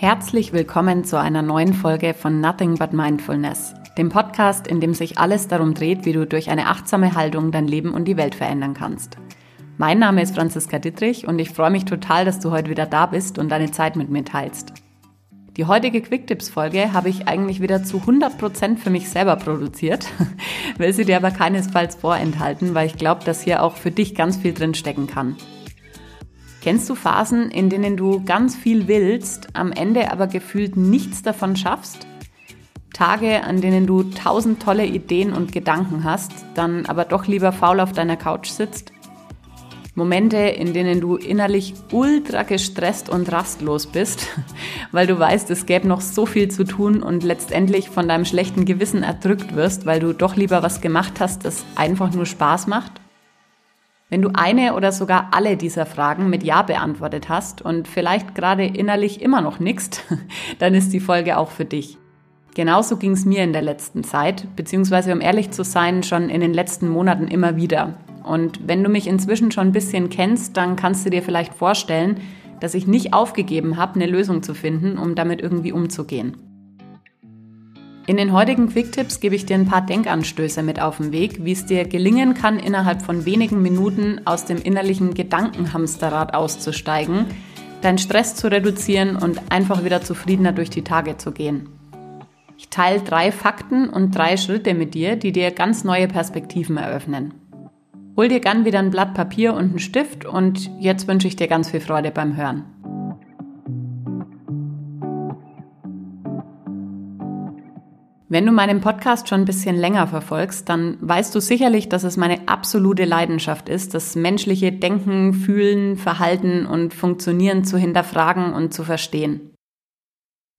Herzlich willkommen zu einer neuen Folge von Nothing But Mindfulness, dem Podcast, in dem sich alles darum dreht, wie du durch eine achtsame Haltung dein Leben und die Welt verändern kannst. Mein Name ist Franziska Dittrich und ich freue mich total, dass du heute wieder da bist und deine Zeit mit mir teilst. Die heutige Quick-Tips-Folge habe ich eigentlich wieder zu 100% für mich selber produziert, will sie dir aber keinesfalls vorenthalten, weil ich glaube, dass hier auch für dich ganz viel drin stecken kann. Kennst du Phasen, in denen du ganz viel willst, am Ende aber gefühlt nichts davon schaffst? Tage, an denen du tausend tolle Ideen und Gedanken hast, dann aber doch lieber faul auf deiner Couch sitzt? Momente, in denen du innerlich ultra gestresst und rastlos bist, weil du weißt, es gäbe noch so viel zu tun und letztendlich von deinem schlechten Gewissen erdrückt wirst, weil du doch lieber was gemacht hast, das einfach nur Spaß macht? Wenn du eine oder sogar alle dieser Fragen mit Ja beantwortet hast und vielleicht gerade innerlich immer noch nickst, dann ist die Folge auch für dich. Genauso ging es mir in der letzten Zeit, beziehungsweise um ehrlich zu sein, schon in den letzten Monaten immer wieder. Und wenn du mich inzwischen schon ein bisschen kennst, dann kannst du dir vielleicht vorstellen, dass ich nicht aufgegeben habe, eine Lösung zu finden, um damit irgendwie umzugehen. In den heutigen Quick-Tipps gebe ich dir ein paar Denkanstöße mit auf den Weg, wie es dir gelingen kann, innerhalb von wenigen Minuten aus dem innerlichen Gedankenhamsterrad auszusteigen, deinen Stress zu reduzieren und einfach wieder zufriedener durch die Tage zu gehen. Ich teile drei Fakten und drei Schritte mit dir, die dir ganz neue Perspektiven eröffnen. Hol dir gern wieder ein Blatt Papier und einen Stift und jetzt wünsche ich dir ganz viel Freude beim Hören. Wenn du meinen Podcast schon ein bisschen länger verfolgst, dann weißt du sicherlich, dass es meine absolute Leidenschaft ist, das menschliche Denken, Fühlen, Verhalten und Funktionieren zu hinterfragen und zu verstehen.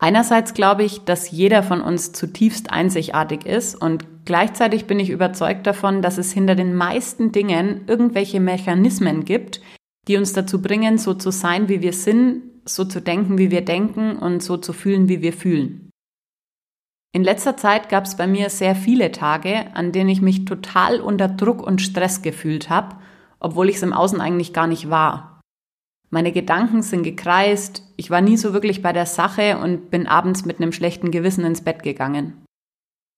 Einerseits glaube ich, dass jeder von uns zutiefst einzigartig ist und gleichzeitig bin ich überzeugt davon, dass es hinter den meisten Dingen irgendwelche Mechanismen gibt, die uns dazu bringen, so zu sein, wie wir sind, so zu denken, wie wir denken und so zu fühlen, wie wir fühlen. In letzter Zeit gab es bei mir sehr viele Tage, an denen ich mich total unter Druck und Stress gefühlt habe, obwohl ich es im Außen eigentlich gar nicht war. Meine Gedanken sind gekreist, ich war nie so wirklich bei der Sache und bin abends mit einem schlechten Gewissen ins Bett gegangen.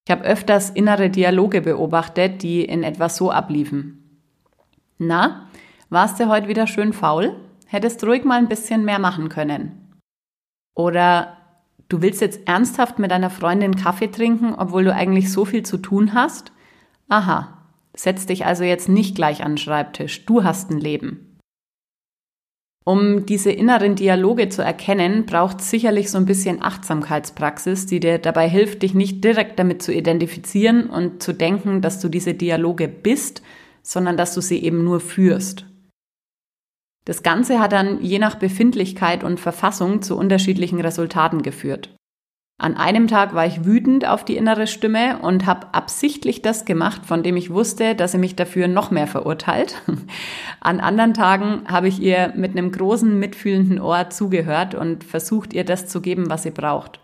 Ich habe öfters innere Dialoge beobachtet, die in etwas so abliefen. Na, warst du heute wieder schön faul? Hättest ruhig mal ein bisschen mehr machen können. Oder Du willst jetzt ernsthaft mit deiner Freundin Kaffee trinken, obwohl du eigentlich so viel zu tun hast? Aha, setz dich also jetzt nicht gleich an den Schreibtisch. Du hast ein Leben. Um diese inneren Dialoge zu erkennen, braucht sicherlich so ein bisschen Achtsamkeitspraxis, die dir dabei hilft, dich nicht direkt damit zu identifizieren und zu denken, dass du diese Dialoge bist, sondern dass du sie eben nur führst. Das Ganze hat dann je nach Befindlichkeit und Verfassung zu unterschiedlichen Resultaten geführt. An einem Tag war ich wütend auf die innere Stimme und habe absichtlich das gemacht, von dem ich wusste, dass sie mich dafür noch mehr verurteilt. An anderen Tagen habe ich ihr mit einem großen, mitfühlenden Ohr zugehört und versucht, ihr das zu geben, was sie braucht.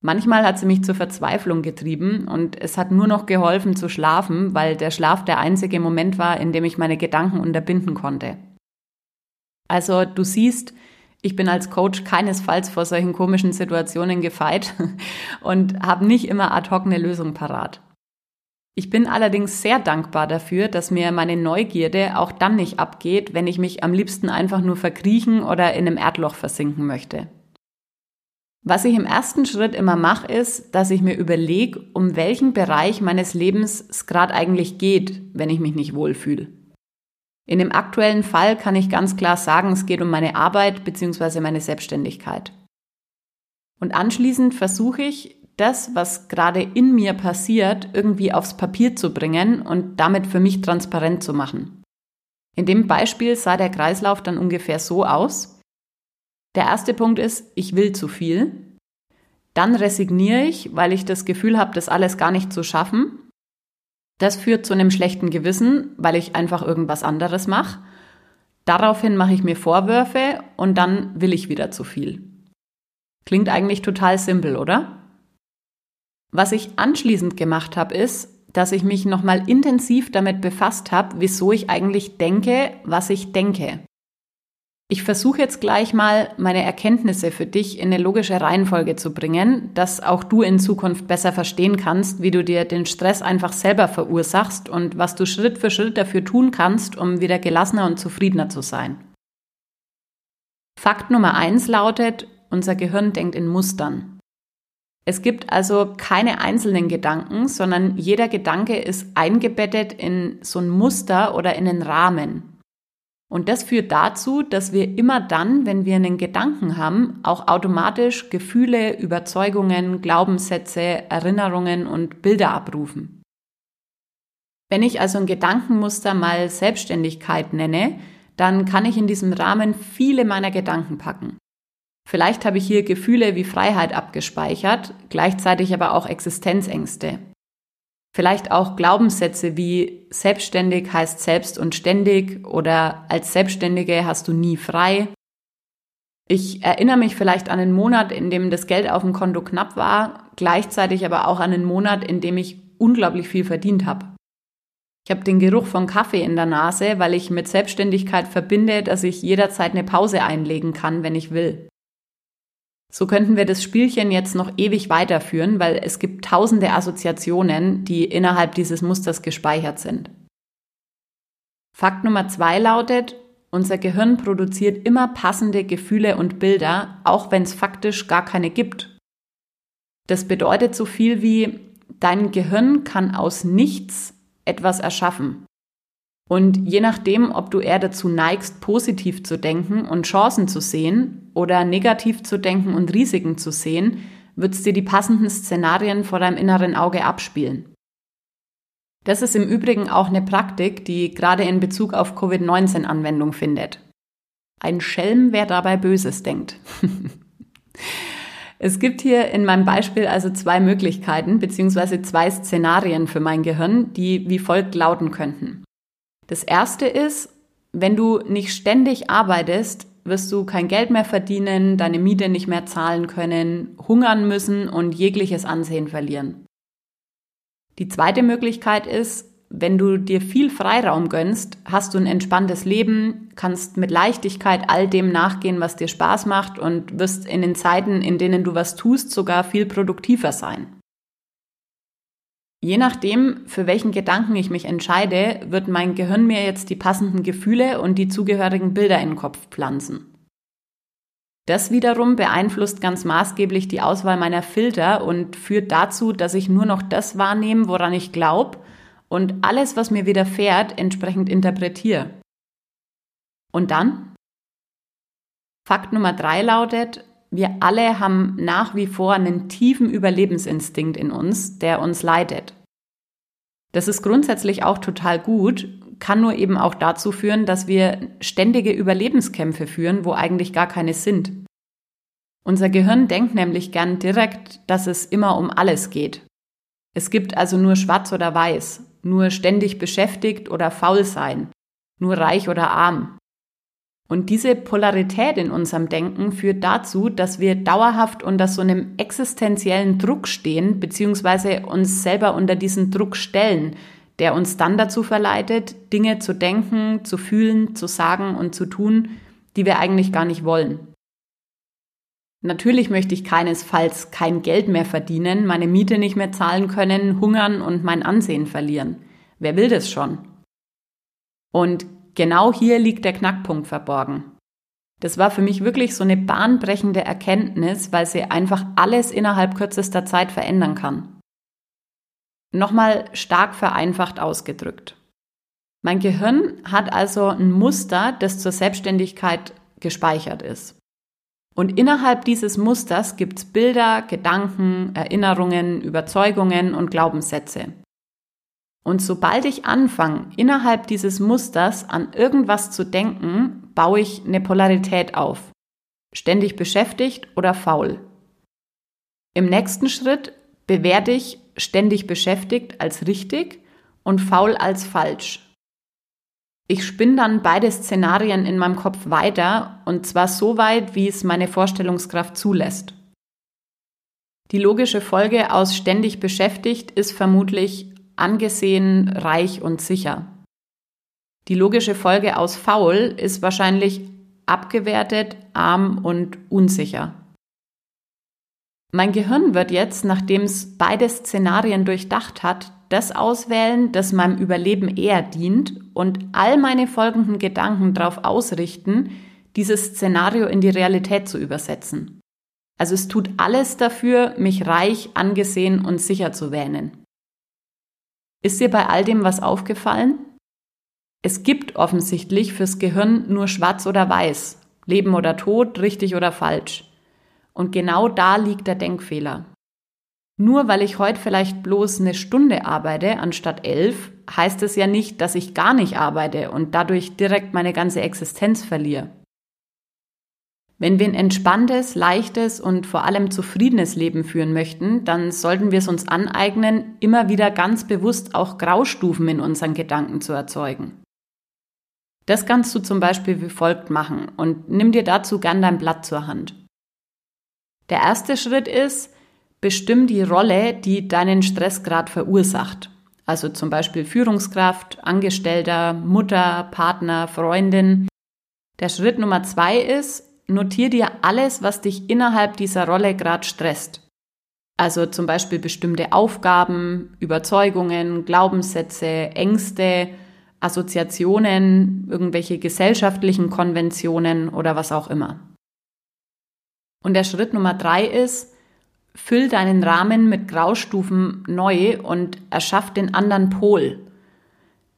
Manchmal hat sie mich zur Verzweiflung getrieben und es hat nur noch geholfen zu schlafen, weil der Schlaf der einzige Moment war, in dem ich meine Gedanken unterbinden konnte. Also du siehst, ich bin als Coach keinesfalls vor solchen komischen Situationen gefeit und habe nicht immer ad hoc eine Lösung parat. Ich bin allerdings sehr dankbar dafür, dass mir meine Neugierde auch dann nicht abgeht, wenn ich mich am liebsten einfach nur verkriechen oder in einem Erdloch versinken möchte. Was ich im ersten Schritt immer mache, ist, dass ich mir überlege, um welchen Bereich meines Lebens es gerade eigentlich geht, wenn ich mich nicht wohlfühle. In dem aktuellen Fall kann ich ganz klar sagen, es geht um meine Arbeit bzw. meine Selbstständigkeit. Und anschließend versuche ich, das, was gerade in mir passiert, irgendwie aufs Papier zu bringen und damit für mich transparent zu machen. In dem Beispiel sah der Kreislauf dann ungefähr so aus. Der erste Punkt ist, ich will zu viel. Dann resigniere ich, weil ich das Gefühl habe, das alles gar nicht zu schaffen. Das führt zu einem schlechten Gewissen, weil ich einfach irgendwas anderes mache. Daraufhin mache ich mir Vorwürfe und dann will ich wieder zu viel. Klingt eigentlich total simpel, oder? Was ich anschließend gemacht habe, ist, dass ich mich nochmal intensiv damit befasst habe, wieso ich eigentlich denke, was ich denke. Ich versuche jetzt gleich mal, meine Erkenntnisse für dich in eine logische Reihenfolge zu bringen, dass auch du in Zukunft besser verstehen kannst, wie du dir den Stress einfach selber verursachst und was du Schritt für Schritt dafür tun kannst, um wieder gelassener und zufriedener zu sein. Fakt Nummer eins lautet, unser Gehirn denkt in Mustern. Es gibt also keine einzelnen Gedanken, sondern jeder Gedanke ist eingebettet in so ein Muster oder in einen Rahmen. Und das führt dazu, dass wir immer dann, wenn wir einen Gedanken haben, auch automatisch Gefühle, Überzeugungen, Glaubenssätze, Erinnerungen und Bilder abrufen. Wenn ich also ein Gedankenmuster mal Selbstständigkeit nenne, dann kann ich in diesem Rahmen viele meiner Gedanken packen. Vielleicht habe ich hier Gefühle wie Freiheit abgespeichert, gleichzeitig aber auch Existenzängste. Vielleicht auch Glaubenssätze wie selbstständig heißt selbst und ständig oder als Selbstständige hast du nie frei. Ich erinnere mich vielleicht an einen Monat, in dem das Geld auf dem Konto knapp war, gleichzeitig aber auch an einen Monat, in dem ich unglaublich viel verdient habe. Ich habe den Geruch von Kaffee in der Nase, weil ich mit Selbstständigkeit verbinde, dass ich jederzeit eine Pause einlegen kann, wenn ich will. So könnten wir das Spielchen jetzt noch ewig weiterführen, weil es gibt tausende Assoziationen, die innerhalb dieses Musters gespeichert sind. Fakt Nummer zwei lautet, unser Gehirn produziert immer passende Gefühle und Bilder, auch wenn es faktisch gar keine gibt. Das bedeutet so viel wie, dein Gehirn kann aus nichts etwas erschaffen. Und je nachdem, ob du eher dazu neigst, positiv zu denken und Chancen zu sehen oder negativ zu denken und Risiken zu sehen, wird es dir die passenden Szenarien vor deinem inneren Auge abspielen. Das ist im Übrigen auch eine Praktik, die gerade in Bezug auf Covid-19 Anwendung findet. Ein Schelm, wer dabei Böses denkt. es gibt hier in meinem Beispiel also zwei Möglichkeiten bzw. zwei Szenarien für mein Gehirn, die wie folgt lauten könnten. Das erste ist, wenn du nicht ständig arbeitest, wirst du kein Geld mehr verdienen, deine Miete nicht mehr zahlen können, hungern müssen und jegliches Ansehen verlieren. Die zweite Möglichkeit ist, wenn du dir viel Freiraum gönnst, hast du ein entspanntes Leben, kannst mit Leichtigkeit all dem nachgehen, was dir Spaß macht und wirst in den Zeiten, in denen du was tust, sogar viel produktiver sein. Je nachdem, für welchen Gedanken ich mich entscheide, wird mein Gehirn mir jetzt die passenden Gefühle und die zugehörigen Bilder in den Kopf pflanzen. Das wiederum beeinflusst ganz maßgeblich die Auswahl meiner Filter und führt dazu, dass ich nur noch das wahrnehme, woran ich glaube und alles, was mir widerfährt, entsprechend interpretiere. Und dann? Fakt Nummer drei lautet, wir alle haben nach wie vor einen tiefen Überlebensinstinkt in uns, der uns leitet. Das ist grundsätzlich auch total gut, kann nur eben auch dazu führen, dass wir ständige Überlebenskämpfe führen, wo eigentlich gar keine sind. Unser Gehirn denkt nämlich gern direkt, dass es immer um alles geht. Es gibt also nur schwarz oder weiß, nur ständig beschäftigt oder faul sein, nur reich oder arm. Und diese Polarität in unserem Denken führt dazu, dass wir dauerhaft unter so einem existenziellen Druck stehen, beziehungsweise uns selber unter diesen Druck stellen, der uns dann dazu verleitet, Dinge zu denken, zu fühlen, zu sagen und zu tun, die wir eigentlich gar nicht wollen. Natürlich möchte ich keinesfalls kein Geld mehr verdienen, meine Miete nicht mehr zahlen können, hungern und mein Ansehen verlieren. Wer will das schon? Und Genau hier liegt der Knackpunkt verborgen. Das war für mich wirklich so eine bahnbrechende Erkenntnis, weil sie einfach alles innerhalb kürzester Zeit verändern kann. Nochmal stark vereinfacht ausgedrückt. Mein Gehirn hat also ein Muster, das zur Selbstständigkeit gespeichert ist. Und innerhalb dieses Musters gibt es Bilder, Gedanken, Erinnerungen, Überzeugungen und Glaubenssätze. Und sobald ich anfange, innerhalb dieses Musters an irgendwas zu denken, baue ich eine Polarität auf. Ständig beschäftigt oder faul. Im nächsten Schritt bewerte ich ständig beschäftigt als richtig und faul als falsch. Ich spinne dann beide Szenarien in meinem Kopf weiter und zwar so weit, wie es meine Vorstellungskraft zulässt. Die logische Folge aus ständig beschäftigt ist vermutlich angesehen, reich und sicher. Die logische Folge aus faul ist wahrscheinlich abgewertet, arm und unsicher. Mein Gehirn wird jetzt, nachdem es beide Szenarien durchdacht hat, das auswählen, das meinem Überleben eher dient und all meine folgenden Gedanken darauf ausrichten, dieses Szenario in die Realität zu übersetzen. Also es tut alles dafür, mich reich, angesehen und sicher zu wähnen. Ist dir bei all dem was aufgefallen? Es gibt offensichtlich fürs Gehirn nur schwarz oder weiß, Leben oder Tod, richtig oder falsch. Und genau da liegt der Denkfehler. Nur weil ich heute vielleicht bloß eine Stunde arbeite anstatt elf, heißt es ja nicht, dass ich gar nicht arbeite und dadurch direkt meine ganze Existenz verliere. Wenn wir ein entspanntes, leichtes und vor allem zufriedenes Leben führen möchten, dann sollten wir es uns aneignen, immer wieder ganz bewusst auch Graustufen in unseren Gedanken zu erzeugen. Das kannst du zum Beispiel wie folgt machen und nimm dir dazu gern dein Blatt zur Hand. Der erste Schritt ist, bestimm die Rolle, die deinen Stressgrad verursacht. Also zum Beispiel Führungskraft, Angestellter, Mutter, Partner, Freundin. Der Schritt Nummer zwei ist, notier dir alles, was dich innerhalb dieser Rolle gerade stresst. Also zum Beispiel bestimmte Aufgaben, Überzeugungen, Glaubenssätze, Ängste, Assoziationen, irgendwelche gesellschaftlichen Konventionen oder was auch immer. Und der Schritt Nummer drei ist, füll deinen Rahmen mit Graustufen neu und erschaff den anderen Pol.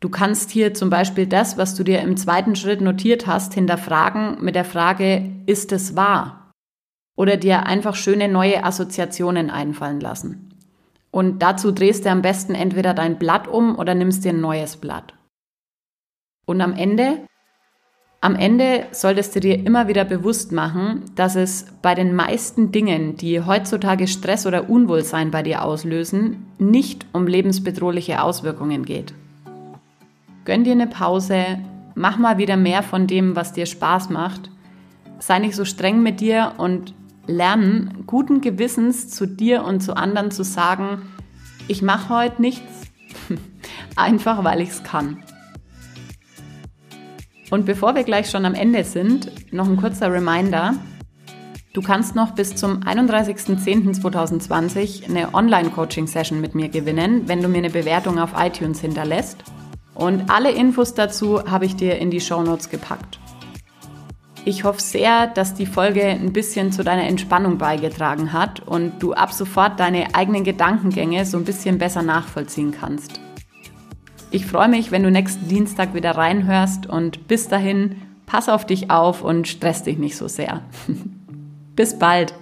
Du kannst hier zum Beispiel das, was du dir im zweiten Schritt notiert hast, hinterfragen mit der Frage, ist es wahr? Oder dir einfach schöne neue Assoziationen einfallen lassen. Und dazu drehst du am besten entweder dein Blatt um oder nimmst dir ein neues Blatt. Und am Ende, am Ende solltest du dir immer wieder bewusst machen, dass es bei den meisten Dingen, die heutzutage Stress oder Unwohlsein bei dir auslösen, nicht um lebensbedrohliche Auswirkungen geht. Gönn dir eine Pause, mach mal wieder mehr von dem, was dir Spaß macht. Sei nicht so streng mit dir und lern guten Gewissens zu dir und zu anderen zu sagen, ich mache heute nichts, einfach weil ich es kann. Und bevor wir gleich schon am Ende sind, noch ein kurzer Reminder. Du kannst noch bis zum 31.10.2020 eine Online-Coaching-Session mit mir gewinnen, wenn du mir eine Bewertung auf iTunes hinterlässt. Und alle Infos dazu habe ich dir in die Show Notes gepackt. Ich hoffe sehr, dass die Folge ein bisschen zu deiner Entspannung beigetragen hat und du ab sofort deine eigenen Gedankengänge so ein bisschen besser nachvollziehen kannst. Ich freue mich, wenn du nächsten Dienstag wieder reinhörst und bis dahin, pass auf dich auf und stress dich nicht so sehr. bis bald!